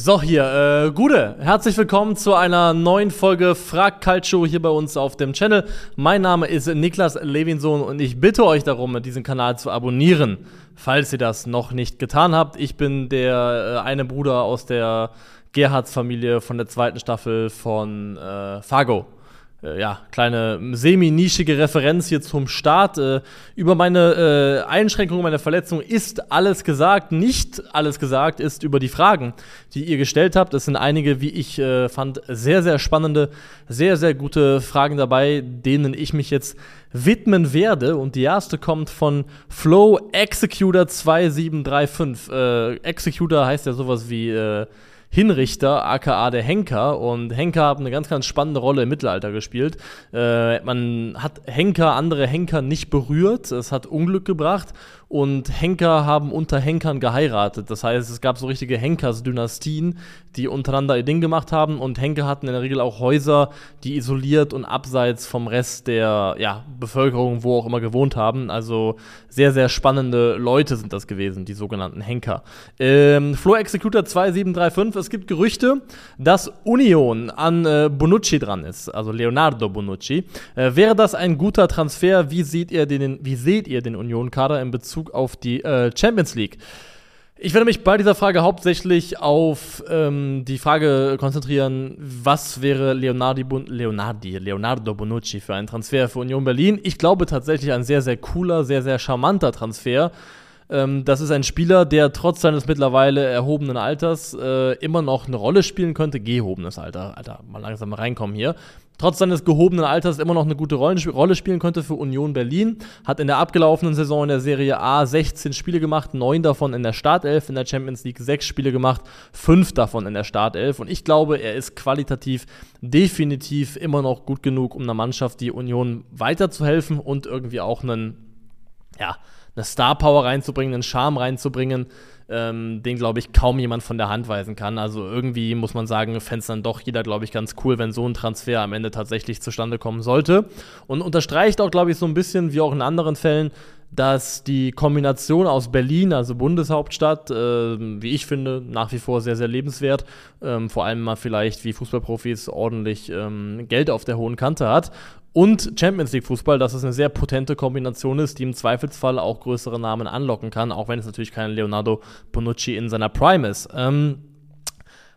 So, hier, äh, Gude, herzlich willkommen zu einer neuen Folge Frag Calcio hier bei uns auf dem Channel. Mein Name ist Niklas Levinson und ich bitte euch darum, diesen Kanal zu abonnieren, falls ihr das noch nicht getan habt. Ich bin der äh, eine Bruder aus der Gerhards Familie von der zweiten Staffel von äh, Fargo ja, kleine semi-nischige Referenz hier zum Start. Äh, über meine äh, Einschränkungen, meine Verletzung ist alles gesagt. Nicht alles gesagt ist über die Fragen, die ihr gestellt habt. Es sind einige, wie ich äh, fand, sehr, sehr spannende, sehr, sehr gute Fragen dabei, denen ich mich jetzt widmen werde. Und die erste kommt von Flow Executor 2735. Äh, Executor heißt ja sowas wie äh, Hinrichter, aka der Henker. Und Henker haben eine ganz, ganz spannende Rolle im Mittelalter gespielt. Äh, man hat Henker, andere Henker nicht berührt. Es hat Unglück gebracht und Henker haben unter Henkern geheiratet. Das heißt, es gab so richtige Henkers-Dynastien, die untereinander ihr Ding gemacht haben und Henker hatten in der Regel auch Häuser, die isoliert und abseits vom Rest der ja, Bevölkerung, wo auch immer gewohnt haben. Also sehr, sehr spannende Leute sind das gewesen, die sogenannten Henker. Ähm, Floor Executor 2735, es gibt Gerüchte, dass Union an äh, Bonucci dran ist, also Leonardo Bonucci. Äh, wäre das ein guter Transfer? Wie seht ihr den, wie seht ihr den Union-Kader in Bezug Bezug auf die äh, Champions League. Ich werde mich bei dieser Frage hauptsächlich auf ähm, die Frage konzentrieren, was wäre Leonardi Bon Leonardi, Leonardo Bonucci für einen Transfer für Union Berlin? Ich glaube tatsächlich ein sehr, sehr cooler, sehr, sehr charmanter Transfer. Ähm, das ist ein Spieler, der trotz seines mittlerweile erhobenen Alters äh, immer noch eine Rolle spielen könnte. Gehobenes Alter, Alter, mal langsam reinkommen hier trotz seines gehobenen Alters immer noch eine gute Rolle spielen konnte für Union Berlin. Hat in der abgelaufenen Saison in der Serie A 16 Spiele gemacht, neun davon in der Startelf, in der Champions League sechs Spiele gemacht, fünf davon in der Startelf. Und ich glaube, er ist qualitativ definitiv immer noch gut genug, um einer Mannschaft, die Union weiterzuhelfen und irgendwie auch einen, ja, eine Star Power reinzubringen, einen Charme reinzubringen ähm, den, glaube ich, kaum jemand von der Hand weisen kann. Also irgendwie muss man sagen, fände es dann doch jeder, glaube ich, ganz cool, wenn so ein Transfer am Ende tatsächlich zustande kommen sollte. Und unterstreicht auch, glaube ich, so ein bisschen, wie auch in anderen Fällen, dass die Kombination aus Berlin, also Bundeshauptstadt, äh, wie ich finde, nach wie vor sehr, sehr lebenswert. Ähm, vor allem mal vielleicht, wie Fußballprofis ordentlich ähm, Geld auf der hohen Kante hat und Champions League Fußball, dass es eine sehr potente Kombination ist, die im Zweifelsfall auch größere Namen anlocken kann, auch wenn es natürlich kein Leonardo Bonucci in seiner Prime ist. Ähm,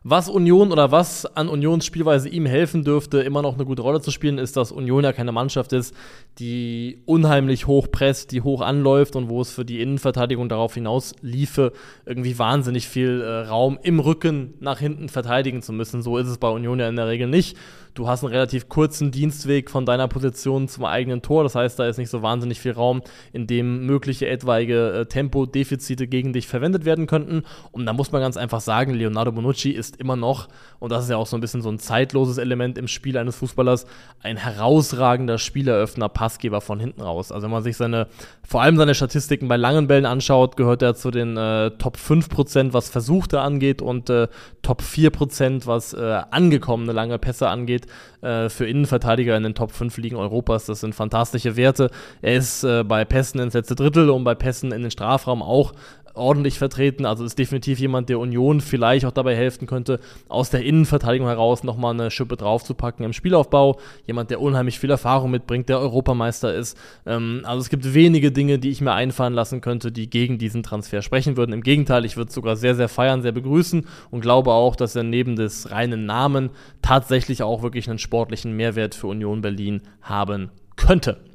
was Union oder was an Unions Spielweise ihm helfen dürfte, immer noch eine gute Rolle zu spielen, ist, dass Union ja keine Mannschaft ist, die unheimlich hoch presst, die hoch anläuft und wo es für die Innenverteidigung darauf hinaus liefe, irgendwie wahnsinnig viel äh, Raum im Rücken nach hinten verteidigen zu müssen. So ist es bei Union ja in der Regel nicht. Du hast einen relativ kurzen Dienstweg von deiner Position zum eigenen Tor. Das heißt, da ist nicht so wahnsinnig viel Raum, in dem mögliche etwaige äh, Tempodefizite gegen dich verwendet werden könnten. Und da muss man ganz einfach sagen, Leonardo Bonucci ist immer noch, und das ist ja auch so ein bisschen so ein zeitloses Element im Spiel eines Fußballers, ein herausragender Spieleröffner, Passgeber von hinten raus. Also wenn man sich seine, vor allem seine Statistiken bei langen Bällen anschaut, gehört er zu den äh, Top 5%, was Versuchte angeht und äh, Top 4%, was äh, angekommene lange Pässe angeht steht, äh, für Innenverteidiger in den Top 5 Ligen Europas. Das sind fantastische Werte. Er ist äh, bei Pässen ins letzte Drittel und bei Pässen in den Strafraum auch ordentlich vertreten. Also ist definitiv jemand, der Union vielleicht auch dabei helfen könnte, aus der Innenverteidigung heraus nochmal eine Schippe draufzupacken im Spielaufbau. Jemand, der unheimlich viel Erfahrung mitbringt, der Europameister ist. Ähm, also es gibt wenige Dinge, die ich mir einfallen lassen könnte, die gegen diesen Transfer sprechen würden. Im Gegenteil, ich würde es sogar sehr, sehr feiern, sehr begrüßen und glaube auch, dass er neben des reinen Namen tatsächlich auch wirklich einen sportlichen Mehrwert für Union Berlin haben könnte.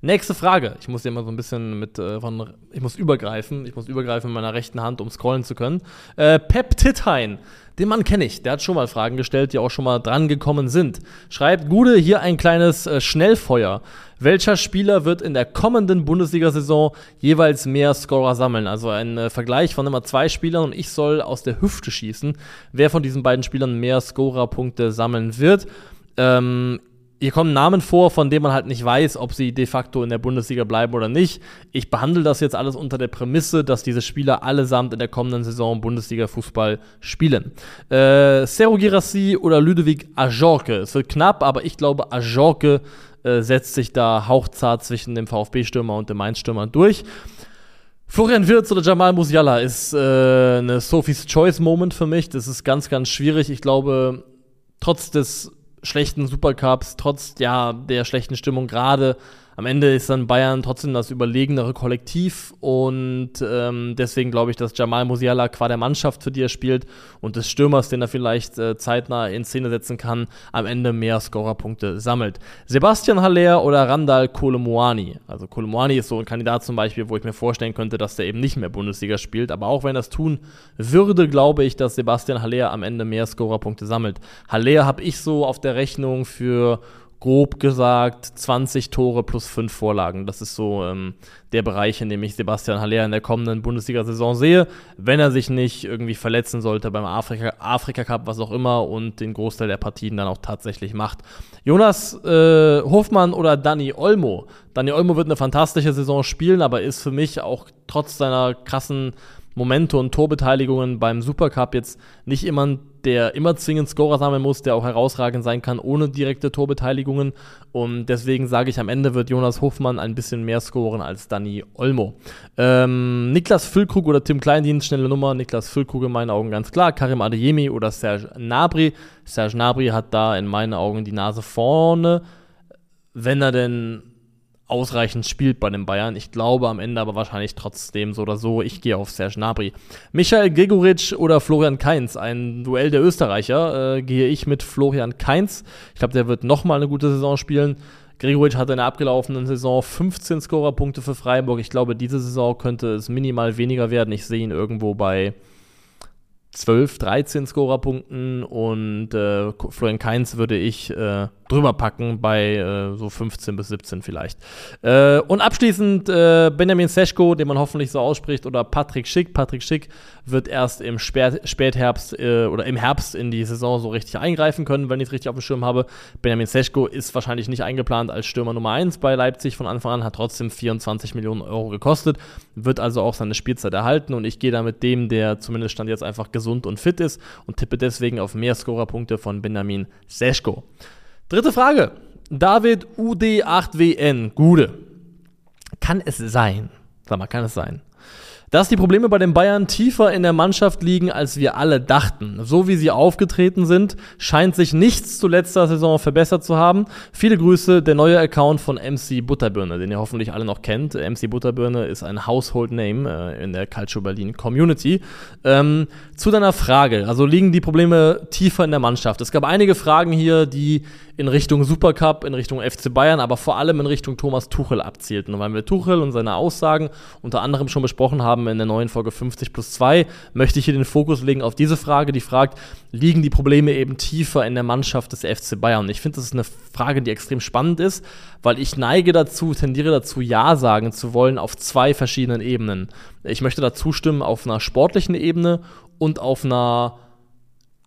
Nächste Frage. Ich muss hier mal so ein bisschen mit äh, von, ich muss übergreifen. Ich muss übergreifen mit meiner rechten Hand, um scrollen zu können. Äh, Pep Tithain, den Mann kenne ich. Der hat schon mal Fragen gestellt, die auch schon mal dran gekommen sind. Schreibt Gude hier ein kleines äh, Schnellfeuer. Welcher Spieler wird in der kommenden Bundesliga-Saison jeweils mehr Scorer sammeln? Also ein äh, Vergleich von immer zwei Spielern und ich soll aus der Hüfte schießen, wer von diesen beiden Spielern mehr Scorer-Punkte sammeln wird. Ähm, hier kommen Namen vor, von denen man halt nicht weiß, ob sie de facto in der Bundesliga bleiben oder nicht. Ich behandle das jetzt alles unter der Prämisse, dass diese Spieler allesamt in der kommenden Saison Bundesliga-Fußball spielen. Äh, Sergio Girassi oder Ludovic Ajorke. Es wird knapp, aber ich glaube, Ajorke äh, setzt sich da hauchzart zwischen dem VfB-Stürmer und dem Mainz-Stürmer durch. Florian Wirtz oder Jamal Musiala ist äh, eine Sophie's Choice Moment für mich. Das ist ganz, ganz schwierig. Ich glaube, trotz des schlechten Supercups, trotz ja, der schlechten Stimmung gerade am Ende ist dann Bayern trotzdem das überlegenere Kollektiv und ähm, deswegen glaube ich, dass Jamal Musiala qua der Mannschaft, für die er spielt und des Stürmers, den er vielleicht äh, zeitnah in Szene setzen kann, am Ende mehr Scorerpunkte sammelt. Sebastian Haller oder Randall Kolomoani. Also Kolomoani ist so ein Kandidat zum Beispiel, wo ich mir vorstellen könnte, dass der eben nicht mehr Bundesliga spielt, aber auch wenn er das tun würde, glaube ich, dass Sebastian Haller am Ende mehr Scorerpunkte sammelt. Haller habe ich so auf der Rechnung für grob gesagt 20 Tore plus 5 Vorlagen. Das ist so ähm, der Bereich, in dem ich Sebastian Haller in der kommenden Bundesliga-Saison sehe, wenn er sich nicht irgendwie verletzen sollte beim Afrika, Afrika Cup, was auch immer, und den Großteil der Partien dann auch tatsächlich macht. Jonas äh, Hofmann oder Dani Olmo. Dani Olmo wird eine fantastische Saison spielen, aber ist für mich auch trotz seiner krassen Momente und Torbeteiligungen beim Supercup jetzt nicht jemand, der immer zwingend Scorer sammeln muss, der auch herausragend sein kann ohne direkte Torbeteiligungen. Und deswegen sage ich, am Ende wird Jonas Hofmann ein bisschen mehr scoren als Danny Olmo. Ähm, Niklas Füllkrug oder Tim Kleindienst, schnelle Nummer. Niklas Füllkrug in meinen Augen ganz klar. Karim Adeyemi oder Serge Nabri. Serge Nabri hat da in meinen Augen die Nase vorne. Wenn er denn ausreichend spielt bei den Bayern. Ich glaube am Ende aber wahrscheinlich trotzdem so oder so. Ich gehe auf Serge Gnabry. Michael Gregoritsch oder Florian Kainz, ein Duell der Österreicher, äh, gehe ich mit Florian Kainz. Ich glaube, der wird nochmal eine gute Saison spielen. Gregoritsch hatte in der abgelaufenen Saison 15 Scorerpunkte für Freiburg. Ich glaube, diese Saison könnte es minimal weniger werden. Ich sehe ihn irgendwo bei 12, 13 Scorerpunkten und äh, Florian Kainz würde ich äh, drüber packen bei äh, so 15 bis 17 vielleicht. Äh, und abschließend äh, Benjamin Seschko, den man hoffentlich so ausspricht, oder Patrick Schick. Patrick Schick wird erst im Spät Spätherbst äh, oder im Herbst in die Saison so richtig eingreifen können, wenn ich es richtig auf dem Schirm habe. Benjamin Seschko ist wahrscheinlich nicht eingeplant als Stürmer Nummer 1 bei Leipzig von Anfang an, hat trotzdem 24 Millionen Euro gekostet, wird also auch seine Spielzeit erhalten und ich gehe da mit dem, der zumindest stand jetzt einfach gesund und fit ist und tippe deswegen auf mehr Scorerpunkte von Benjamin Seschko. Dritte Frage. David UD8WN, Gude. Kann es sein, sag mal, kann es sein, dass die Probleme bei den Bayern tiefer in der Mannschaft liegen, als wir alle dachten. So wie sie aufgetreten sind, scheint sich nichts zu letzter Saison verbessert zu haben. Viele Grüße, der neue Account von MC Butterbirne, den ihr hoffentlich alle noch kennt. MC Butterbirne ist ein Household Name äh, in der Calcio Berlin Community. Ähm, zu deiner Frage, also liegen die Probleme tiefer in der Mannschaft? Es gab einige Fragen hier, die in Richtung Supercup, in Richtung FC Bayern, aber vor allem in Richtung Thomas Tuchel abzielten. Und weil wir Tuchel und seine Aussagen unter anderem schon besprochen haben in der neuen Folge 50 plus 2, möchte ich hier den Fokus legen auf diese Frage, die fragt, liegen die Probleme eben tiefer in der Mannschaft des FC Bayern? Und ich finde, das ist eine Frage, die extrem spannend ist, weil ich neige dazu, tendiere dazu, Ja sagen zu wollen auf zwei verschiedenen Ebenen. Ich möchte dazu stimmen auf einer sportlichen Ebene und auf einer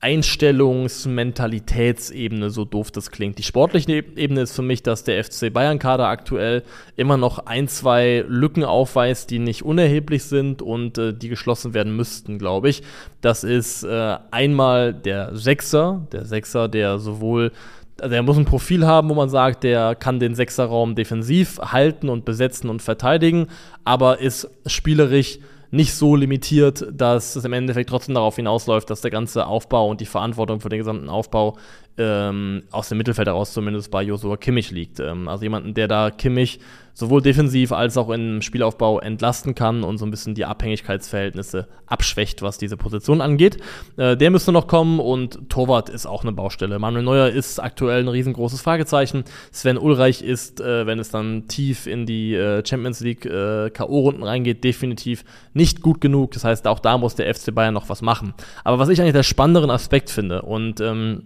Einstellungs-Mentalitätsebene, so doof das klingt. Die sportliche Ebene ist für mich, dass der FC Bayern-Kader aktuell immer noch ein, zwei Lücken aufweist, die nicht unerheblich sind und äh, die geschlossen werden müssten, glaube ich. Das ist äh, einmal der Sechser, der Sechser, der sowohl also er muss ein Profil haben, wo man sagt, der kann den Sechserraum defensiv halten und besetzen und verteidigen, aber ist spielerisch nicht so limitiert, dass es im Endeffekt trotzdem darauf hinausläuft, dass der ganze Aufbau und die Verantwortung für den gesamten Aufbau ähm, aus dem Mittelfeld heraus zumindest bei Josua Kimmich liegt. Ähm, also jemanden, der da Kimmich sowohl defensiv als auch im Spielaufbau entlasten kann und so ein bisschen die Abhängigkeitsverhältnisse abschwächt, was diese Position angeht. Äh, der müsste noch kommen und Torwart ist auch eine Baustelle. Manuel Neuer ist aktuell ein riesengroßes Fragezeichen. Sven Ulreich ist, äh, wenn es dann tief in die äh, Champions League äh, K.O.-Runden reingeht, definitiv nicht gut genug. Das heißt, auch da muss der FC Bayern noch was machen. Aber was ich eigentlich der spannenderen Aspekt finde und ähm,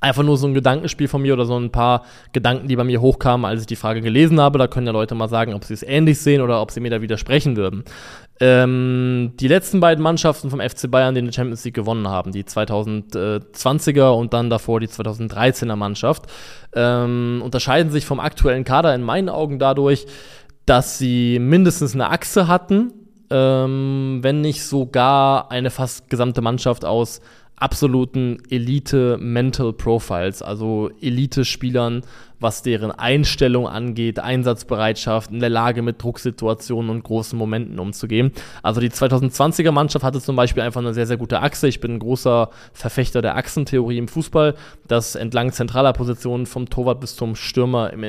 einfach nur so ein Gedankenspiel von mir oder so ein paar Gedanken, die bei mir hochkamen, als ich die Frage gelesen habe. Da können ja Leute mal sagen, ob sie es ähnlich sehen oder ob sie mir da widersprechen würden. Ähm, die letzten beiden Mannschaften vom FC Bayern, die in der Champions League gewonnen haben, die 2020er und dann davor die 2013er Mannschaft, ähm, unterscheiden sich vom aktuellen Kader in meinen Augen dadurch, dass sie mindestens eine Achse hatten, ähm, wenn nicht sogar eine fast gesamte Mannschaft aus absoluten Elite-Mental Profiles, also Elite-Spielern, was deren Einstellung angeht, Einsatzbereitschaft, in der Lage mit Drucksituationen und großen Momenten umzugehen. Also die 2020er Mannschaft hatte zum Beispiel einfach eine sehr, sehr gute Achse. Ich bin ein großer Verfechter der Achsentheorie im Fußball, dass entlang zentraler Positionen vom Torwart bis zum Stürmer im,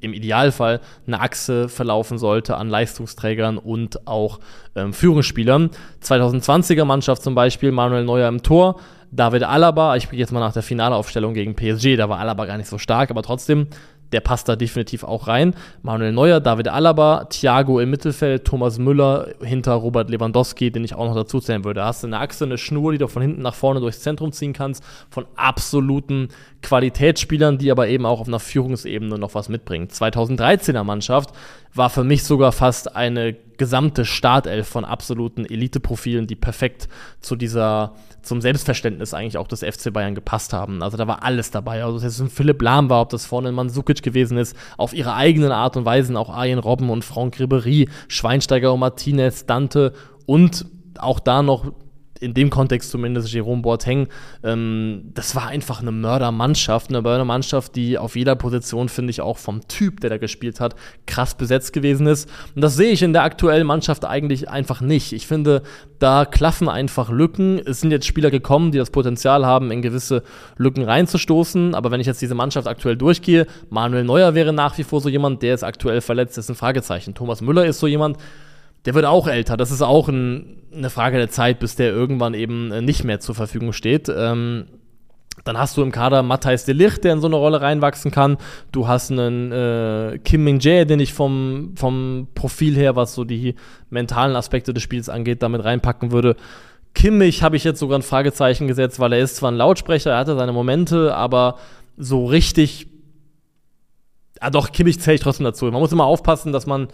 im Idealfall eine Achse verlaufen sollte an Leistungsträgern und auch ähm, Führungsspielern. 2020er Mannschaft zum Beispiel, Manuel Neuer im Tor, David Alaba, ich gehe jetzt mal nach der Finalaufstellung gegen PSG, da war Alaba gar nicht so stark, aber trotzdem der passt da definitiv auch rein. Manuel Neuer, David Alaba, Thiago im Mittelfeld, Thomas Müller hinter Robert Lewandowski, den ich auch noch dazu zählen würde. Da hast du eine Achse, eine Schnur, die du von hinten nach vorne durchs Zentrum ziehen kannst, von absoluten Qualitätsspielern, die aber eben auch auf einer Führungsebene noch was mitbringen. 2013er Mannschaft war für mich sogar fast eine gesamte Startelf von absoluten Elite-Profilen, die perfekt zu dieser, zum Selbstverständnis eigentlich auch des FC Bayern gepasst haben. Also da war alles dabei. Also, ob das ein Philipp Lahm war, ob das vorne ein Mansukic gewesen ist, auf ihre eigenen Art und Weise auch Arjen Robben und Franck Ribery, Schweinsteiger und Martinez, Dante und auch da noch in dem Kontext zumindest Jerome Boateng, ähm, das war einfach eine Mördermannschaft, eine Mördermannschaft, die auf jeder Position, finde ich, auch vom Typ, der da gespielt hat, krass besetzt gewesen ist. Und das sehe ich in der aktuellen Mannschaft eigentlich einfach nicht. Ich finde, da klaffen einfach Lücken. Es sind jetzt Spieler gekommen, die das Potenzial haben, in gewisse Lücken reinzustoßen. Aber wenn ich jetzt diese Mannschaft aktuell durchgehe, Manuel Neuer wäre nach wie vor so jemand, der ist aktuell verletzt, ist ein Fragezeichen. Thomas Müller ist so jemand, der wird auch älter. Das ist auch ein, eine Frage der Zeit, bis der irgendwann eben äh, nicht mehr zur Verfügung steht. Ähm, dann hast du im Kader Matthijs de Ligt, der in so eine Rolle reinwachsen kann. Du hast einen äh, Kim Min Jae, den ich vom, vom Profil her, was so die mentalen Aspekte des Spiels angeht, damit reinpacken würde. Kimmich habe ich jetzt sogar ein Fragezeichen gesetzt, weil er ist zwar ein Lautsprecher, er hatte seine Momente, aber so richtig. Ah, doch, Kimmich zähle ich trotzdem dazu. Man muss immer aufpassen, dass man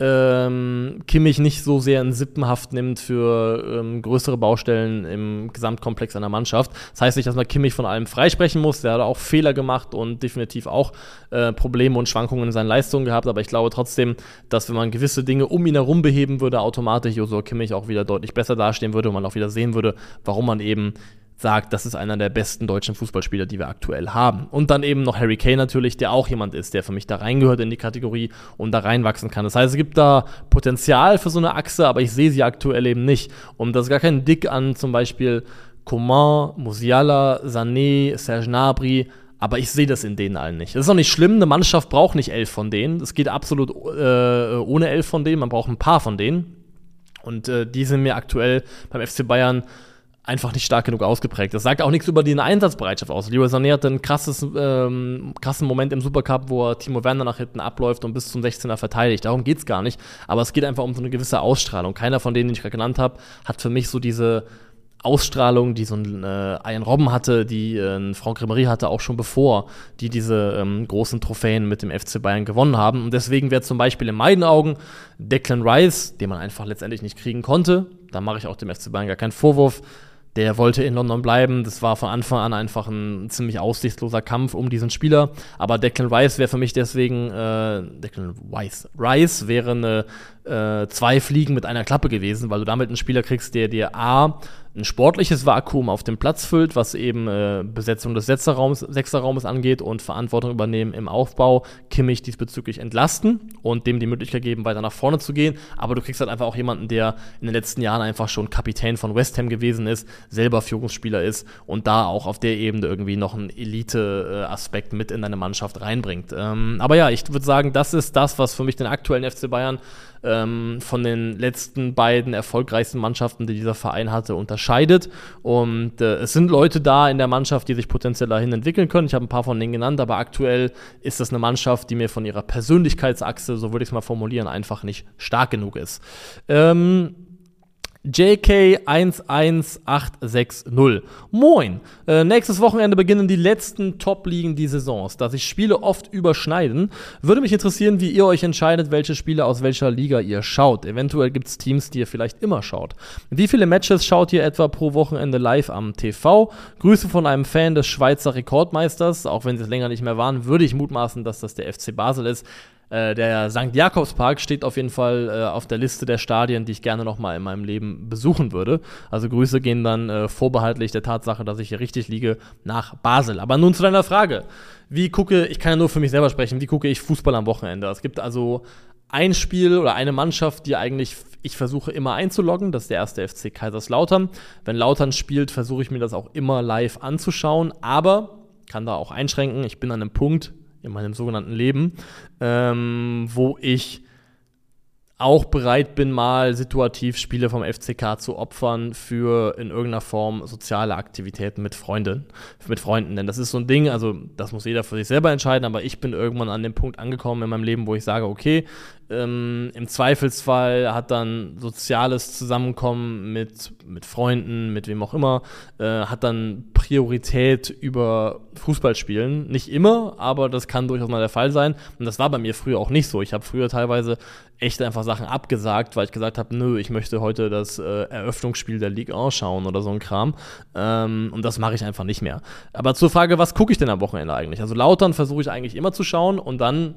ähm, Kimmich nicht so sehr in Sippenhaft nimmt für ähm, größere Baustellen im Gesamtkomplex einer Mannschaft. Das heißt nicht, dass man Kimmich von allem freisprechen muss. Der hat auch Fehler gemacht und definitiv auch äh, Probleme und Schwankungen in seinen Leistungen gehabt. Aber ich glaube trotzdem, dass wenn man gewisse Dinge um ihn herum beheben würde, automatisch Josua Kimmich auch wieder deutlich besser dastehen würde und man auch wieder sehen würde, warum man eben sagt, das ist einer der besten deutschen Fußballspieler, die wir aktuell haben. Und dann eben noch Harry Kane natürlich, der auch jemand ist, der für mich da reingehört in die Kategorie und da reinwachsen kann. Das heißt, es gibt da Potenzial für so eine Achse, aber ich sehe sie aktuell eben nicht. Und das ist gar kein Dick an zum Beispiel Coman, Musiala, Sané, Serge Gnabry, aber ich sehe das in denen allen nicht. Das ist auch nicht schlimm, eine Mannschaft braucht nicht elf von denen. Es geht absolut äh, ohne elf von denen, man braucht ein paar von denen. Und äh, die sind mir aktuell beim FC Bayern einfach nicht stark genug ausgeprägt. Das sagt auch nichts über die Einsatzbereitschaft aus. Leroy Sané hatte einen krasses, ähm, krassen Moment im Supercup, wo er Timo Werner nach hinten abläuft und bis zum 16er verteidigt. Darum geht es gar nicht. Aber es geht einfach um so eine gewisse Ausstrahlung. Keiner von denen, die ich gerade genannt habe, hat für mich so diese Ausstrahlung, die so ein äh, Ian Robben hatte, die äh, ein Franck Ribéry hatte, auch schon bevor die diese ähm, großen Trophäen mit dem FC Bayern gewonnen haben. Und deswegen wäre zum Beispiel in meinen Augen Declan Rice, den man einfach letztendlich nicht kriegen konnte, da mache ich auch dem FC Bayern gar keinen Vorwurf, der wollte in London bleiben. Das war von Anfang an einfach ein ziemlich aussichtsloser Kampf um diesen Spieler. Aber Declan Rice wäre für mich deswegen, äh, Declan Rice, Rice wäre eine äh, zwei Fliegen mit einer Klappe gewesen, weil du damit einen Spieler kriegst, der dir A, ein sportliches Vakuum auf dem Platz füllt, was eben äh, Besetzung des Sechserraums, Sechserraumes angeht und Verantwortung übernehmen im Aufbau, Kimmich diesbezüglich entlasten und dem die Möglichkeit geben, weiter nach vorne zu gehen. Aber du kriegst halt einfach auch jemanden, der in den letzten Jahren einfach schon Kapitän von West Ham gewesen ist, selber Führungsspieler ist und da auch auf der Ebene irgendwie noch einen Elite-Aspekt mit in deine Mannschaft reinbringt. Ähm, aber ja, ich würde sagen, das ist das, was für mich den aktuellen FC Bayern ähm, von den letzten beiden erfolgreichsten Mannschaften, die dieser Verein hatte, unterscheidet. Und äh, es sind Leute da in der Mannschaft, die sich potenziell dahin entwickeln können. Ich habe ein paar von denen genannt, aber aktuell ist das eine Mannschaft, die mir von ihrer Persönlichkeitsachse, so würde ich es mal formulieren, einfach nicht stark genug ist. Ähm, JK11860. Moin! Äh, nächstes Wochenende beginnen die letzten Top-Ligen die Saisons. Da sich Spiele oft überschneiden, würde mich interessieren, wie ihr euch entscheidet, welche Spiele aus welcher Liga ihr schaut. Eventuell gibt es Teams, die ihr vielleicht immer schaut. Wie viele Matches schaut ihr etwa pro Wochenende live am TV? Grüße von einem Fan des Schweizer Rekordmeisters. Auch wenn sie es länger nicht mehr waren, würde ich mutmaßen, dass das der FC Basel ist. Äh, der St. Jakobspark steht auf jeden Fall äh, auf der Liste der Stadien, die ich gerne nochmal in meinem Leben besuchen würde. Also Grüße gehen dann äh, vorbehaltlich der Tatsache, dass ich hier richtig liege, nach Basel. Aber nun zu deiner Frage. Wie gucke, ich kann ja nur für mich selber sprechen, wie gucke ich Fußball am Wochenende? Es gibt also ein Spiel oder eine Mannschaft, die eigentlich ich versuche immer einzuloggen, das ist der erste FC Kaiserslautern. Wenn Lautern spielt, versuche ich mir das auch immer live anzuschauen, aber kann da auch einschränken. Ich bin an einem Punkt in meinem sogenannten Leben, ähm, wo ich auch bereit bin, mal situativ Spiele vom FCK zu opfern für in irgendeiner Form soziale Aktivitäten mit Freunden, mit Freunden. Denn das ist so ein Ding, also das muss jeder für sich selber entscheiden, aber ich bin irgendwann an dem Punkt angekommen in meinem Leben, wo ich sage, okay, ähm, Im Zweifelsfall hat dann soziales Zusammenkommen mit, mit Freunden, mit wem auch immer, äh, hat dann Priorität über Fußballspielen. Nicht immer, aber das kann durchaus mal der Fall sein. Und das war bei mir früher auch nicht so. Ich habe früher teilweise echt einfach Sachen abgesagt, weil ich gesagt habe, nö, ich möchte heute das äh, Eröffnungsspiel der Ligue anschauen oder so ein Kram. Ähm, und das mache ich einfach nicht mehr. Aber zur Frage, was gucke ich denn am Wochenende eigentlich? Also Lautern versuche ich eigentlich immer zu schauen und dann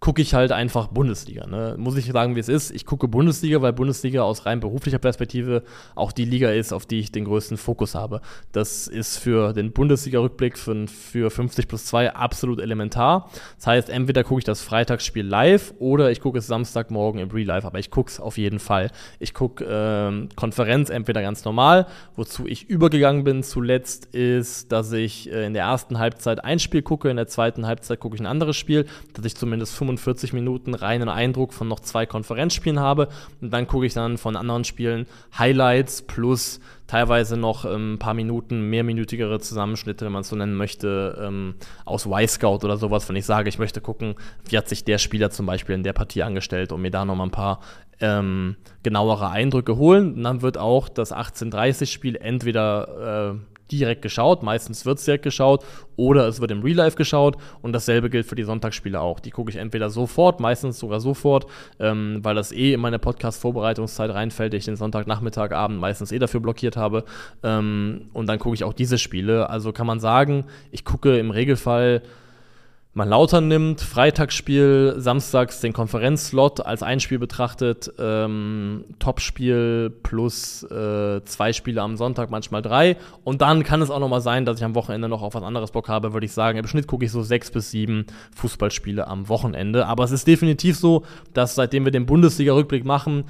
gucke ich halt einfach Bundesliga. Ne? Muss ich sagen, wie es ist. Ich gucke Bundesliga, weil Bundesliga aus rein beruflicher Perspektive auch die Liga ist, auf die ich den größten Fokus habe. Das ist für den Bundesliga-Rückblick für, für 50 plus 2 absolut elementar. Das heißt, entweder gucke ich das Freitagsspiel live oder ich gucke es Samstagmorgen im Re-Live, aber ich gucke es auf jeden Fall. Ich gucke ähm, Konferenz entweder ganz normal, wozu ich übergegangen bin zuletzt, ist, dass ich äh, in der ersten Halbzeit ein Spiel gucke, in der zweiten Halbzeit gucke ich ein anderes Spiel, dass ich zumindest 25 45 Minuten reinen Eindruck von noch zwei Konferenzspielen habe. Und dann gucke ich dann von anderen Spielen Highlights plus teilweise noch ähm, ein paar Minuten, mehrminütigere Zusammenschnitte, wenn man es so nennen möchte, ähm, aus Y-Scout oder sowas, wenn ich sage, ich möchte gucken, wie hat sich der Spieler zum Beispiel in der Partie angestellt und mir da nochmal ein paar ähm, genauere Eindrücke holen. Und dann wird auch das 1830-Spiel entweder äh, direkt geschaut. Meistens wird es direkt geschaut oder es wird im Real Life geschaut und dasselbe gilt für die Sonntagsspiele auch. Die gucke ich entweder sofort, meistens sogar sofort, ähm, weil das eh in meine Podcast-Vorbereitungszeit reinfällt, ich den Sonntagnachmittag, Abend meistens eh dafür blockiert habe. Ähm, und dann gucke ich auch diese Spiele. Also kann man sagen, ich gucke im Regelfall man Lautern nimmt, Freitagsspiel, samstags den Konferenzslot als ein Spiel betrachtet, ähm, Topspiel plus äh, zwei Spiele am Sonntag, manchmal drei. Und dann kann es auch nochmal sein, dass ich am Wochenende noch auf was anderes Bock habe, würde ich sagen. Im Schnitt gucke ich so sechs bis sieben Fußballspiele am Wochenende. Aber es ist definitiv so, dass seitdem wir den Bundesliga-Rückblick machen,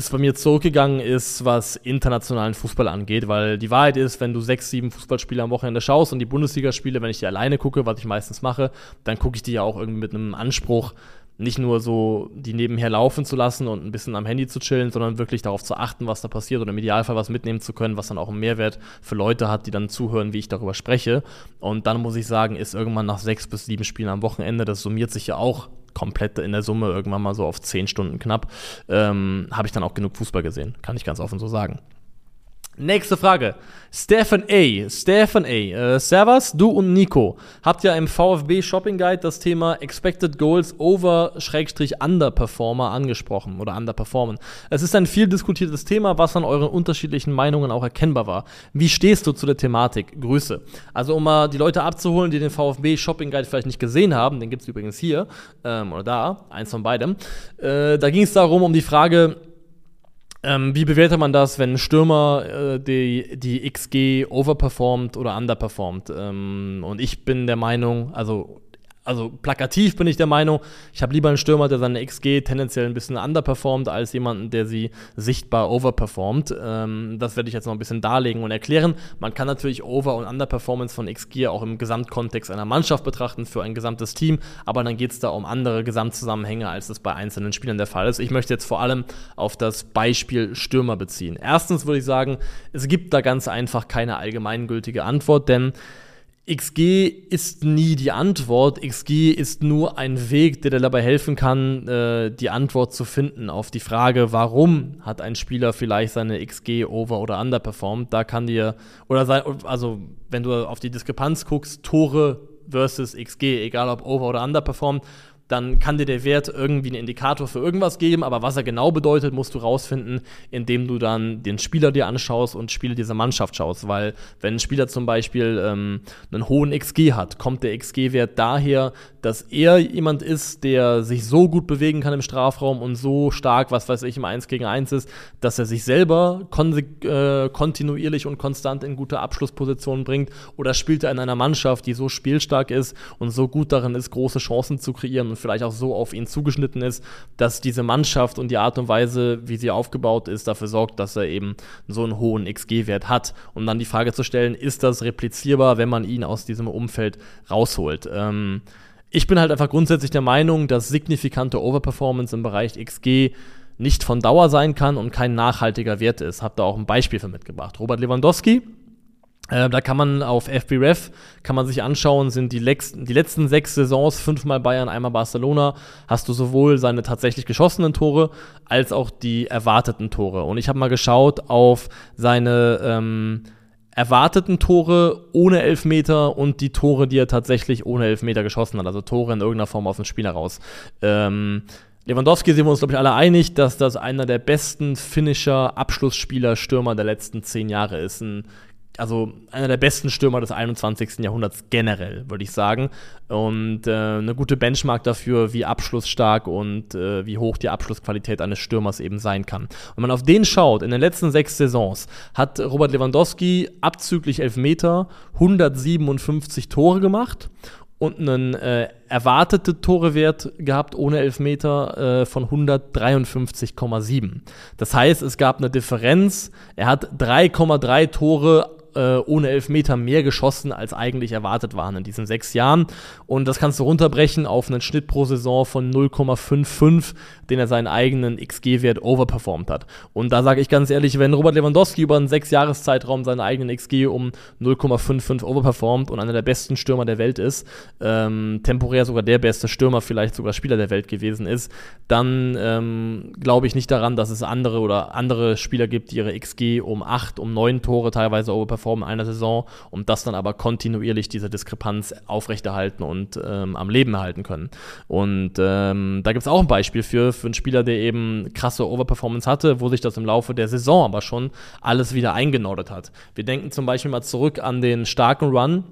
es bei mir zurückgegangen ist, was internationalen Fußball angeht, weil die Wahrheit ist, wenn du sechs, sieben Fußballspiele am Wochenende schaust und die Bundesligaspiele, wenn ich die alleine gucke, was ich meistens mache, dann gucke ich die ja auch irgendwie mit einem Anspruch, nicht nur so die nebenher laufen zu lassen und ein bisschen am Handy zu chillen, sondern wirklich darauf zu achten, was da passiert oder im Idealfall was mitnehmen zu können, was dann auch einen Mehrwert für Leute hat, die dann zuhören, wie ich darüber spreche. Und dann muss ich sagen, ist irgendwann nach sechs bis sieben Spielen am Wochenende, das summiert sich ja auch komplett in der Summe irgendwann mal so auf zehn Stunden knapp, ähm, habe ich dann auch genug Fußball gesehen, kann ich ganz offen so sagen. Nächste Frage. Stefan A. Stefan A. Äh, Servus, du und Nico habt ja im VfB Shopping Guide das Thema Expected Goals over Schrägstrich Underperformer angesprochen oder Underperformen. Es ist ein viel diskutiertes Thema, was an euren unterschiedlichen Meinungen auch erkennbar war. Wie stehst du zu der Thematik? Grüße. Also um mal die Leute abzuholen, die den VfB Shopping Guide vielleicht nicht gesehen haben, den gibt es übrigens hier ähm, oder da, eins von beidem. Äh, da ging es darum, um die Frage, ähm, wie bewertet man das, wenn ein Stürmer äh, die, die XG overperformt oder underperformt? Ähm, und ich bin der Meinung, also also plakativ bin ich der Meinung, ich habe lieber einen Stürmer, der seine XG tendenziell ein bisschen underperformt, als jemanden, der sie sichtbar overperformt. Ähm, das werde ich jetzt noch ein bisschen darlegen und erklären. Man kann natürlich Over- und Underperformance von XG auch im Gesamtkontext einer Mannschaft betrachten, für ein gesamtes Team, aber dann geht es da um andere Gesamtzusammenhänge, als das bei einzelnen Spielern der Fall ist. Ich möchte jetzt vor allem auf das Beispiel Stürmer beziehen. Erstens würde ich sagen, es gibt da ganz einfach keine allgemeingültige Antwort, denn XG ist nie die Antwort. XG ist nur ein Weg, der dir dabei helfen kann, äh, die Antwort zu finden auf die Frage, warum hat ein Spieler vielleicht seine XG over oder underperformed. Da kann dir, oder sein, also wenn du auf die Diskrepanz guckst, Tore versus XG, egal ob over oder underperformed, dann kann dir der Wert irgendwie einen Indikator für irgendwas geben, aber was er genau bedeutet, musst du rausfinden, indem du dann den Spieler dir anschaust und Spiele dieser Mannschaft schaust, weil wenn ein Spieler zum Beispiel ähm, einen hohen XG hat, kommt der XG-Wert daher, dass er jemand ist, der sich so gut bewegen kann im Strafraum und so stark, was weiß ich, im 1 gegen 1 ist, dass er sich selber äh, kontinuierlich und konstant in gute Abschlusspositionen bringt oder spielt er in einer Mannschaft, die so spielstark ist und so gut darin ist, große Chancen zu kreieren und vielleicht auch so auf ihn zugeschnitten ist, dass diese Mannschaft und die Art und Weise, wie sie aufgebaut ist, dafür sorgt, dass er eben so einen hohen XG-Wert hat. Um dann die Frage zu stellen, ist das replizierbar, wenn man ihn aus diesem Umfeld rausholt? Ähm, ich bin halt einfach grundsätzlich der Meinung, dass signifikante Overperformance im Bereich XG nicht von Dauer sein kann und kein nachhaltiger Wert ist. Hab da auch ein Beispiel für mitgebracht. Robert Lewandowski äh, da kann man auf FBref, kann man sich anschauen, sind die, die, letzten sechs Saisons, fünfmal Bayern, einmal Barcelona, hast du sowohl seine tatsächlich geschossenen Tore als auch die erwarteten Tore. Und ich habe mal geschaut auf seine ähm, erwarteten Tore ohne Elfmeter und die Tore, die er tatsächlich ohne Elfmeter geschossen hat, also Tore in irgendeiner Form aus dem Spiel heraus. Ähm, Lewandowski sind wir uns, glaube ich, alle einig, dass das einer der besten Finisher, Abschlussspieler, Stürmer der letzten zehn Jahre ist. Ein also einer der besten Stürmer des 21. Jahrhunderts generell, würde ich sagen. Und äh, eine gute Benchmark dafür, wie abschlussstark und äh, wie hoch die Abschlussqualität eines Stürmers eben sein kann. Wenn man auf den schaut, in den letzten sechs Saisons hat Robert Lewandowski abzüglich Elfmeter 157 Tore gemacht und einen äh, erwartete Torewert gehabt ohne Elfmeter äh, von 153,7. Das heißt, es gab eine Differenz. Er hat 3,3 Tore äh, ohne Elfmeter mehr geschossen, als eigentlich erwartet waren in diesen sechs Jahren. Und das kannst du runterbrechen auf einen Schnitt pro Saison von 0,55, den er seinen eigenen XG-Wert overperformt hat. Und da sage ich ganz ehrlich, wenn Robert Lewandowski über einen Sechs-Jahres-Zeitraum seinen eigenen XG um 0,55 overperformt und einer der besten Stürmer der Welt ist, ähm, temporär sogar der beste Stürmer, vielleicht sogar Spieler der Welt gewesen ist, dann ähm, glaube ich nicht daran, dass es andere oder andere Spieler gibt, die ihre XG um 8, um 9 Tore teilweise overperformen performen in einer Saison und das dann aber kontinuierlich diese Diskrepanz aufrechterhalten und ähm, am Leben erhalten können. Und ähm, da gibt es auch ein Beispiel für, für einen Spieler, der eben krasse Overperformance hatte, wo sich das im Laufe der Saison aber schon alles wieder eingenordet hat. Wir denken zum Beispiel mal zurück an den starken Run,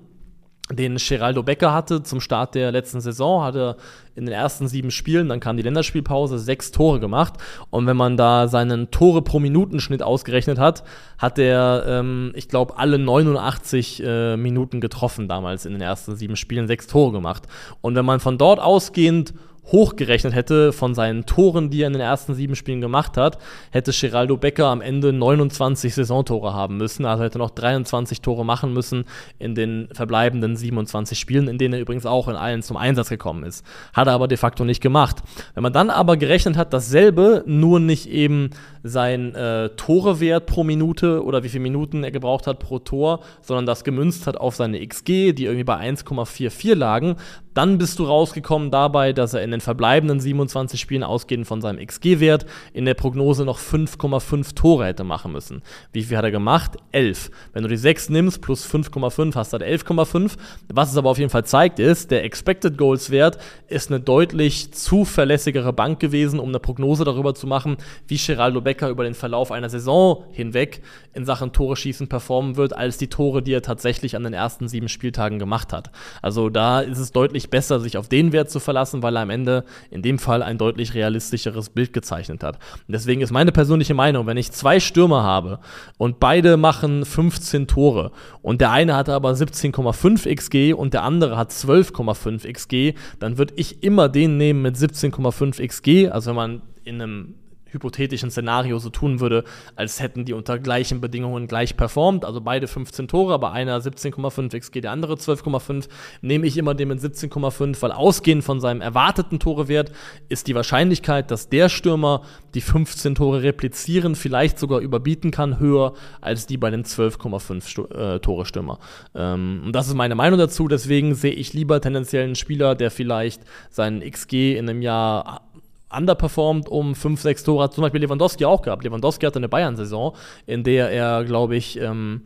den Geraldo Becker hatte zum Start der letzten Saison, hatte in den ersten sieben Spielen, dann kam die Länderspielpause, sechs Tore gemacht. Und wenn man da seinen Tore pro Minutenschnitt ausgerechnet hat, hat er, ähm, ich glaube, alle 89 äh, Minuten getroffen damals in den ersten sieben Spielen, sechs Tore gemacht. Und wenn man von dort ausgehend hochgerechnet hätte von seinen Toren, die er in den ersten sieben Spielen gemacht hat, hätte Geraldo Becker am Ende 29 Saisontore haben müssen. Also hätte noch 23 Tore machen müssen in den verbleibenden 27 Spielen, in denen er übrigens auch in allen zum Einsatz gekommen ist. Hat er aber de facto nicht gemacht. Wenn man dann aber gerechnet hat, dasselbe, nur nicht eben sein äh, Torewert pro Minute oder wie viele Minuten er gebraucht hat pro Tor, sondern das gemünzt hat auf seine XG, die irgendwie bei 1,44 lagen, dann bist du rausgekommen dabei, dass er in den verbleibenden 27 Spielen ausgehend von seinem XG-Wert in der Prognose noch 5,5 Tore hätte machen müssen. Wie viel hat er gemacht? 11. Wenn du die 6 nimmst plus 5,5 hast du 11,5. Was es aber auf jeden Fall zeigt ist, der Expected Goals Wert ist eine deutlich zuverlässigere Bank gewesen, um eine Prognose darüber zu machen, wie Geraldo Becker über den Verlauf einer Saison hinweg in Sachen Tore schießen performen wird, als die Tore, die er tatsächlich an den ersten sieben Spieltagen gemacht hat. Also da ist es deutlich besser, sich auf den Wert zu verlassen, weil er am Ende in dem Fall ein deutlich realistischeres Bild gezeichnet hat. Und deswegen ist meine persönliche Meinung, wenn ich zwei Stürmer habe und beide machen 15 Tore und der eine hat aber 17,5 XG und der andere hat 12,5 XG, dann würde ich immer den nehmen mit 17,5 XG. Also wenn man in einem hypothetischen Szenario so tun würde, als hätten die unter gleichen Bedingungen gleich performt, also beide 15 Tore, aber einer 17,5 XG, der andere 12,5, nehme ich immer den mit 17,5, weil ausgehend von seinem erwarteten Torewert ist die Wahrscheinlichkeit, dass der Stürmer die 15 Tore replizieren, vielleicht sogar überbieten kann, höher als die bei den 12,5 äh, Tore Stürmer. Ähm, und das ist meine Meinung dazu, deswegen sehe ich lieber tendenziell einen Spieler, der vielleicht seinen XG in einem Jahr underperformed um 5, 6 Tore. Hat zum Beispiel Lewandowski auch gehabt. Lewandowski hatte eine Bayern-Saison, in der er, glaube ich, ähm,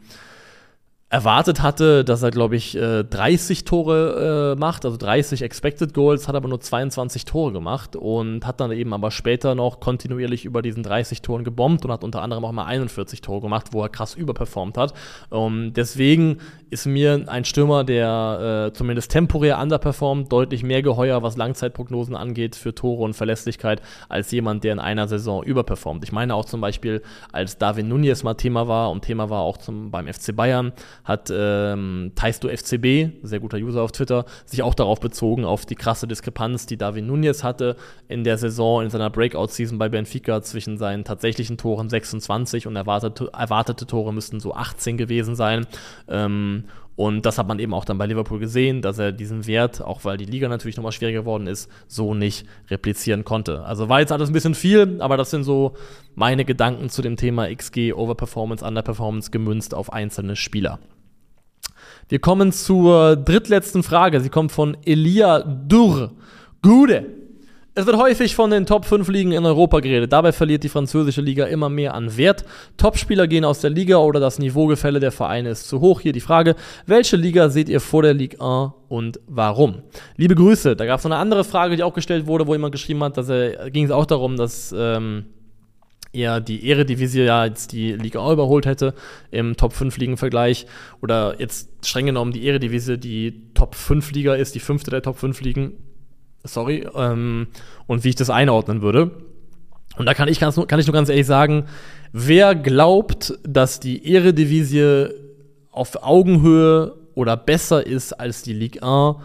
erwartet hatte, dass er, glaube ich, 30 äh, Tore äh, macht, also 30 Expected Goals, hat aber nur 22 Tore gemacht und hat dann eben aber später noch kontinuierlich über diesen 30 Toren gebombt und hat unter anderem auch mal 41 Tore gemacht, wo er krass überperformt hat. Ähm, deswegen ist mir ein Stürmer, der äh, zumindest temporär underperformt, deutlich mehr geheuer, was Langzeitprognosen angeht für Tore und Verlässlichkeit, als jemand, der in einer Saison überperformt. Ich meine auch zum Beispiel, als David Nunez mal Thema war und Thema war auch zum, beim FC Bayern, hat ähm, Taisto FCB, sehr guter User auf Twitter, sich auch darauf bezogen, auf die krasse Diskrepanz, die David Nunez hatte in der Saison, in seiner Breakout-Season bei Benfica zwischen seinen tatsächlichen Toren 26 und erwartete, erwartete Tore müssten so 18 gewesen sein. Ähm, und das hat man eben auch dann bei Liverpool gesehen, dass er diesen Wert, auch weil die Liga natürlich nochmal schwieriger geworden ist, so nicht replizieren konnte. Also war jetzt alles ein bisschen viel, aber das sind so meine Gedanken zu dem Thema XG, Overperformance, Underperformance gemünzt auf einzelne Spieler. Wir kommen zur drittletzten Frage. Sie kommt von Elia Dur. Gude. Es wird häufig von den Top 5 Ligen in Europa geredet. Dabei verliert die französische Liga immer mehr an Wert. Topspieler gehen aus der Liga oder das Niveaugefälle der Vereine ist zu hoch. Hier die Frage, welche Liga seht ihr vor der Ligue 1 und warum? Liebe Grüße. Da gab es noch eine andere Frage, die auch gestellt wurde, wo jemand geschrieben hat, dass er ging es auch darum, dass ähm, er die Eredivisie ja jetzt die Liga A überholt hätte im Top 5 Ligen Vergleich oder jetzt streng genommen die Eredivisie die Top 5 Liga ist, die fünfte der Top 5 Ligen sorry, ähm, und wie ich das einordnen würde. Und da kann ich, ganz, kann ich nur ganz ehrlich sagen, wer glaubt, dass die Eredivisie auf Augenhöhe oder besser ist als die Ligue 1,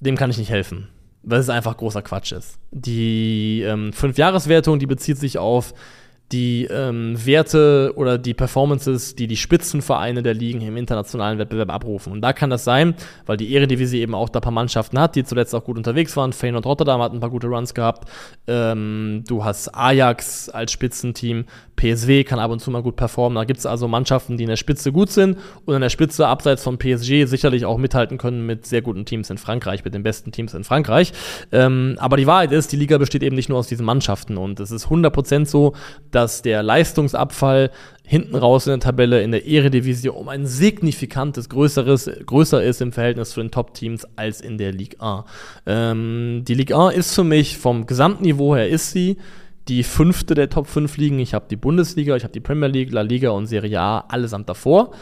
dem kann ich nicht helfen. Weil es einfach großer Quatsch ist. Die ähm, Fünfjahreswertung, die bezieht sich auf die ähm, Werte oder die Performances, die die Spitzenvereine der Ligen im internationalen Wettbewerb abrufen. Und da kann das sein, weil die Eredivisie eben auch da ein paar Mannschaften hat, die zuletzt auch gut unterwegs waren. Feyenoord Rotterdam hat ein paar gute Runs gehabt. Ähm, du hast Ajax als Spitzenteam. PSW kann ab und zu mal gut performen. Da gibt es also Mannschaften, die in der Spitze gut sind und in der Spitze abseits von PSG sicherlich auch mithalten können mit sehr guten Teams in Frankreich, mit den besten Teams in Frankreich. Ähm, aber die Wahrheit ist, die Liga besteht eben nicht nur aus diesen Mannschaften und es ist 100% so, dass der Leistungsabfall hinten raus in der Tabelle in der Eredivisie um ein signifikantes größeres, größer ist im Verhältnis zu den Top-Teams als in der Ligue 1. Ähm, die Ligue 1 ist für mich vom Gesamtniveau her ist sie die fünfte der Top 5 Ligen. Ich habe die Bundesliga, ich habe die Premier League, La Liga und Serie A allesamt davor.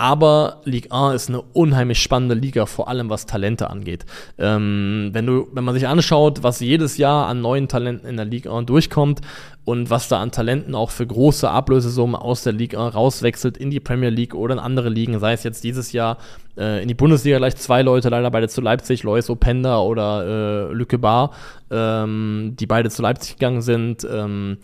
Aber Ligue 1 ist eine unheimlich spannende Liga, vor allem was Talente angeht. Ähm, wenn, du, wenn man sich anschaut, was jedes Jahr an neuen Talenten in der Ligue 1 durchkommt und was da an Talenten auch für große Ablösesummen aus der Ligue 1 rauswechselt in die Premier League oder in andere Ligen, sei es jetzt dieses Jahr äh, in die Bundesliga gleich zwei Leute, leider beide zu Leipzig, Lois Openda oder äh, Lücke Bar, ähm, die beide zu Leipzig gegangen sind. Ähm,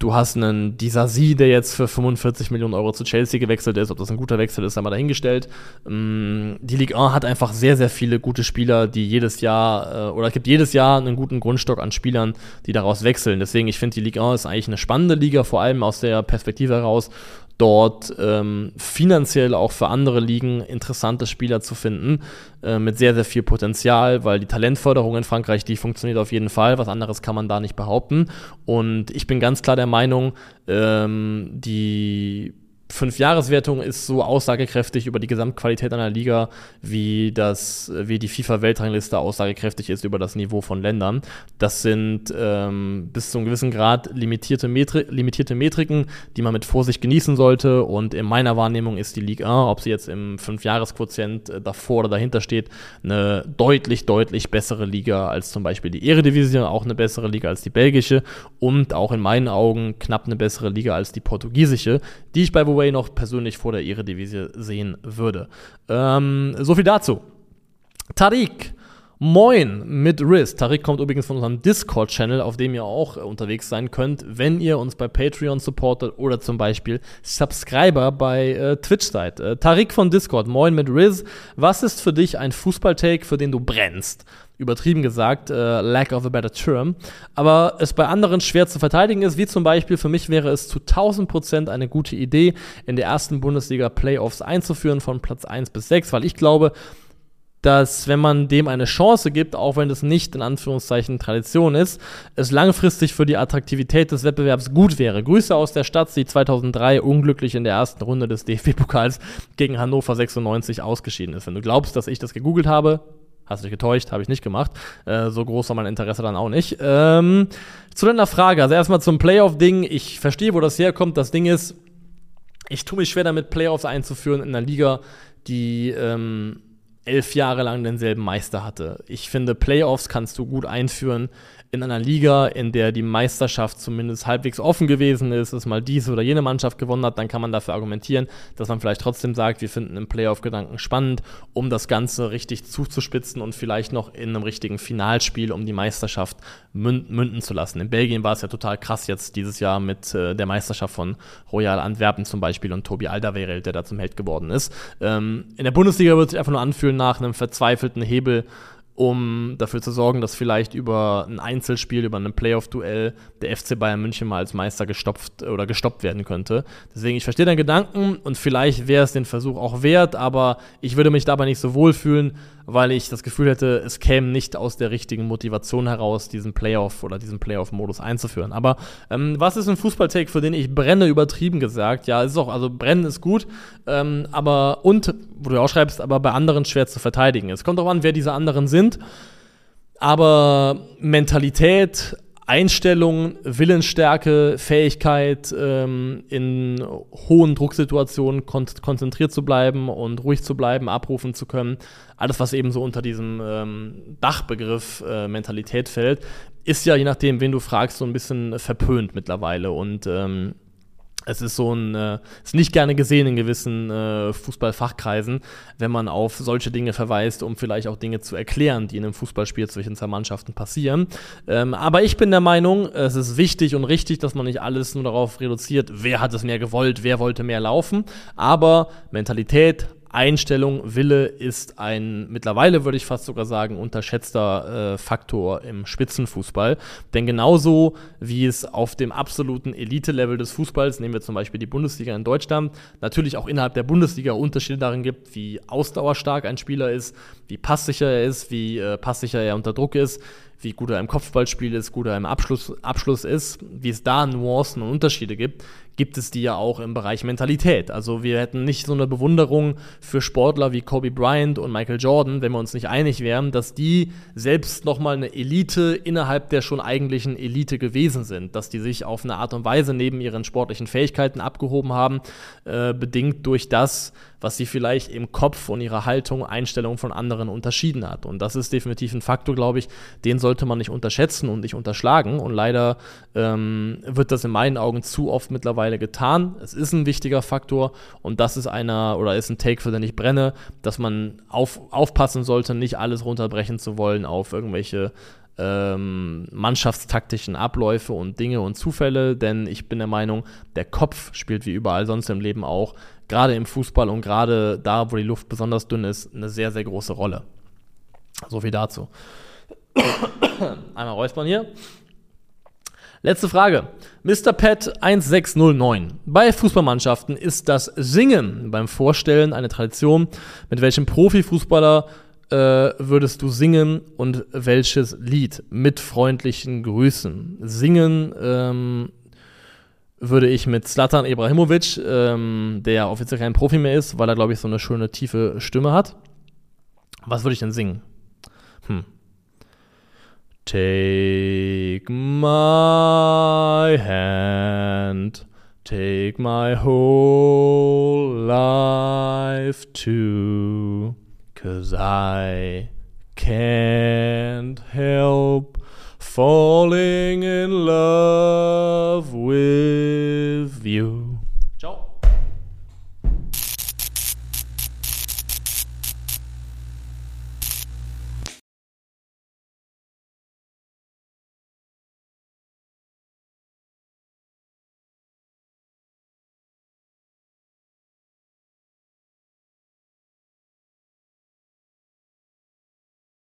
Du hast einen Disasi, der jetzt für 45 Millionen Euro zu Chelsea gewechselt ist. Ob das ein guter Wechsel ist, haben wir dahingestellt. Ähm, die Ligue 1 hat einfach sehr, sehr viele gute Spieler, die jedes Jahr, äh, oder es gibt jedes Jahr einen guten Grundstock an Spielern, die daraus wechseln. Deswegen, ich finde, die Ligue 1 ist eigentlich eine spannende Liga, vor allem aus der Perspektive heraus, dort ähm, finanziell auch für andere Ligen interessante Spieler zu finden, äh, mit sehr, sehr viel Potenzial, weil die Talentförderung in Frankreich, die funktioniert auf jeden Fall, was anderes kann man da nicht behaupten. Und ich bin ganz klar der Meinung, ähm, die Fünfjahreswertung ist so aussagekräftig über die Gesamtqualität einer Liga, wie, das, wie die FIFA-Weltrangliste aussagekräftig ist über das Niveau von Ländern. Das sind ähm, bis zu einem gewissen Grad limitierte, Metri limitierte Metriken, die man mit Vorsicht genießen sollte. Und in meiner Wahrnehmung ist die Liga 1, ob sie jetzt im Fünfjahresquotient äh, davor oder dahinter steht, eine deutlich, deutlich bessere Liga als zum Beispiel die Eredivisie, auch eine bessere Liga als die belgische und auch in meinen Augen knapp eine bessere Liga als die portugiesische, die ich bei Huawei Norway noch persönlich vor der Eredivisie sehen würde. Ähm, so viel dazu. Tariq. Moin mit Riz. Tariq kommt übrigens von unserem Discord-Channel, auf dem ihr auch äh, unterwegs sein könnt, wenn ihr uns bei Patreon supportet oder zum Beispiel Subscriber bei äh, Twitch seid. Äh, Tariq von Discord, moin mit Riz. Was ist für dich ein Fußballtake, für den du brennst? übertrieben gesagt, äh, lack of a better term, aber es bei anderen schwer zu verteidigen ist, wie zum Beispiel für mich wäre es zu 1000 Prozent eine gute Idee, in der ersten Bundesliga Playoffs einzuführen von Platz 1 bis 6, weil ich glaube, dass wenn man dem eine Chance gibt, auch wenn es nicht in Anführungszeichen Tradition ist, es langfristig für die Attraktivität des Wettbewerbs gut wäre. Grüße aus der Stadt, die 2003 unglücklich in der ersten Runde des DFB-Pokals gegen Hannover 96 ausgeschieden ist. Wenn du glaubst, dass ich das gegoogelt habe, Hast dich getäuscht, habe ich nicht gemacht. Äh, so groß war mein Interesse dann auch nicht. Ähm, zu deiner Frage, also erstmal zum Playoff-Ding. Ich verstehe, wo das herkommt. Das Ding ist, ich tue mich schwer damit, Playoffs einzuführen in einer Liga, die ähm, elf Jahre lang denselben Meister hatte. Ich finde, Playoffs kannst du gut einführen in einer Liga, in der die Meisterschaft zumindest halbwegs offen gewesen ist, dass mal diese oder jene Mannschaft gewonnen hat, dann kann man dafür argumentieren, dass man vielleicht trotzdem sagt, wir finden den Playoff-Gedanken spannend, um das Ganze richtig zuzuspitzen und vielleicht noch in einem richtigen Finalspiel um die Meisterschaft münden zu lassen. In Belgien war es ja total krass jetzt dieses Jahr mit äh, der Meisterschaft von Royal Antwerpen zum Beispiel und Tobi Alderweireld, der da zum Held geworden ist. Ähm, in der Bundesliga wird sich einfach nur anfühlen nach einem verzweifelten Hebel um dafür zu sorgen, dass vielleicht über ein Einzelspiel, über ein Playoff-Duell der FC Bayern München mal als Meister gestopft oder gestoppt werden könnte. Deswegen, ich verstehe deinen Gedanken und vielleicht wäre es den Versuch auch wert, aber ich würde mich dabei nicht so wohl fühlen, weil ich das Gefühl hätte, es käme nicht aus der richtigen Motivation heraus, diesen Playoff oder diesen Playoff-Modus einzuführen. Aber ähm, was ist ein Fußballtake, für den ich brenne, übertrieben gesagt? Ja, ist auch, also brennen ist gut, ähm, aber und, wo du auch schreibst, aber bei anderen schwer zu verteidigen. Es kommt auch an, wer diese anderen sind. Aber Mentalität, Einstellung, Willensstärke, Fähigkeit, ähm, in hohen Drucksituationen kon konzentriert zu bleiben und ruhig zu bleiben, abrufen zu können. Alles, was eben so unter diesem ähm, Dachbegriff äh, Mentalität fällt, ist ja, je nachdem, wen du fragst, so ein bisschen verpönt mittlerweile. Und ähm, es ist so ein, äh, ist nicht gerne gesehen in gewissen äh, Fußballfachkreisen, wenn man auf solche Dinge verweist, um vielleicht auch Dinge zu erklären, die in einem Fußballspiel zwischen zwei Mannschaften passieren. Ähm, aber ich bin der Meinung, es ist wichtig und richtig, dass man nicht alles nur darauf reduziert, wer hat es mehr gewollt, wer wollte mehr laufen. Aber Mentalität, Einstellung, Wille ist ein mittlerweile, würde ich fast sogar sagen, unterschätzter äh, Faktor im Spitzenfußball. Denn genauso wie es auf dem absoluten Elite-Level des Fußballs, nehmen wir zum Beispiel die Bundesliga in Deutschland, natürlich auch innerhalb der Bundesliga Unterschiede darin gibt, wie ausdauerstark ein Spieler ist, wie passsicher er ist, wie äh, passsicher er unter Druck ist, wie gut er im Kopfballspiel ist, gut er im Abschluss, Abschluss ist, wie es da Nuancen und Unterschiede gibt, gibt es die ja auch im Bereich Mentalität. Also wir hätten nicht so eine Bewunderung für Sportler wie Kobe Bryant und Michael Jordan, wenn wir uns nicht einig wären, dass die selbst nochmal eine Elite innerhalb der schon eigentlichen Elite gewesen sind, dass die sich auf eine Art und Weise neben ihren sportlichen Fähigkeiten abgehoben haben, äh, bedingt durch das, was sie vielleicht im Kopf und ihrer Haltung, Einstellung von anderen unterschieden hat. Und das ist definitiv ein Faktor, glaube ich, den sollte man nicht unterschätzen und nicht unterschlagen. Und leider ähm, wird das in meinen Augen zu oft mittlerweile getan. Es ist ein wichtiger Faktor und das ist einer oder ist ein Take, für den ich brenne, dass man auf, aufpassen sollte, nicht alles runterbrechen zu wollen auf irgendwelche ähm, mannschaftstaktischen Abläufe und Dinge und Zufälle, denn ich bin der Meinung, der Kopf spielt wie überall sonst im Leben auch gerade im Fußball und gerade da, wo die Luft besonders dünn ist, eine sehr, sehr große Rolle. So viel dazu. Einmal räuspern hier. Letzte Frage. Mr. Pet 1609. Bei Fußballmannschaften ist das Singen beim Vorstellen eine Tradition. Mit welchem Profifußballer äh, würdest du singen und welches Lied? Mit freundlichen Grüßen. Singen ähm, würde ich mit Slatan Ibrahimovic, ähm, der offiziell kein Profi mehr ist, weil er, glaube ich, so eine schöne tiefe Stimme hat. Was würde ich denn singen? Hm. Take my hand, take my whole life too, cause I can't help falling in love with you.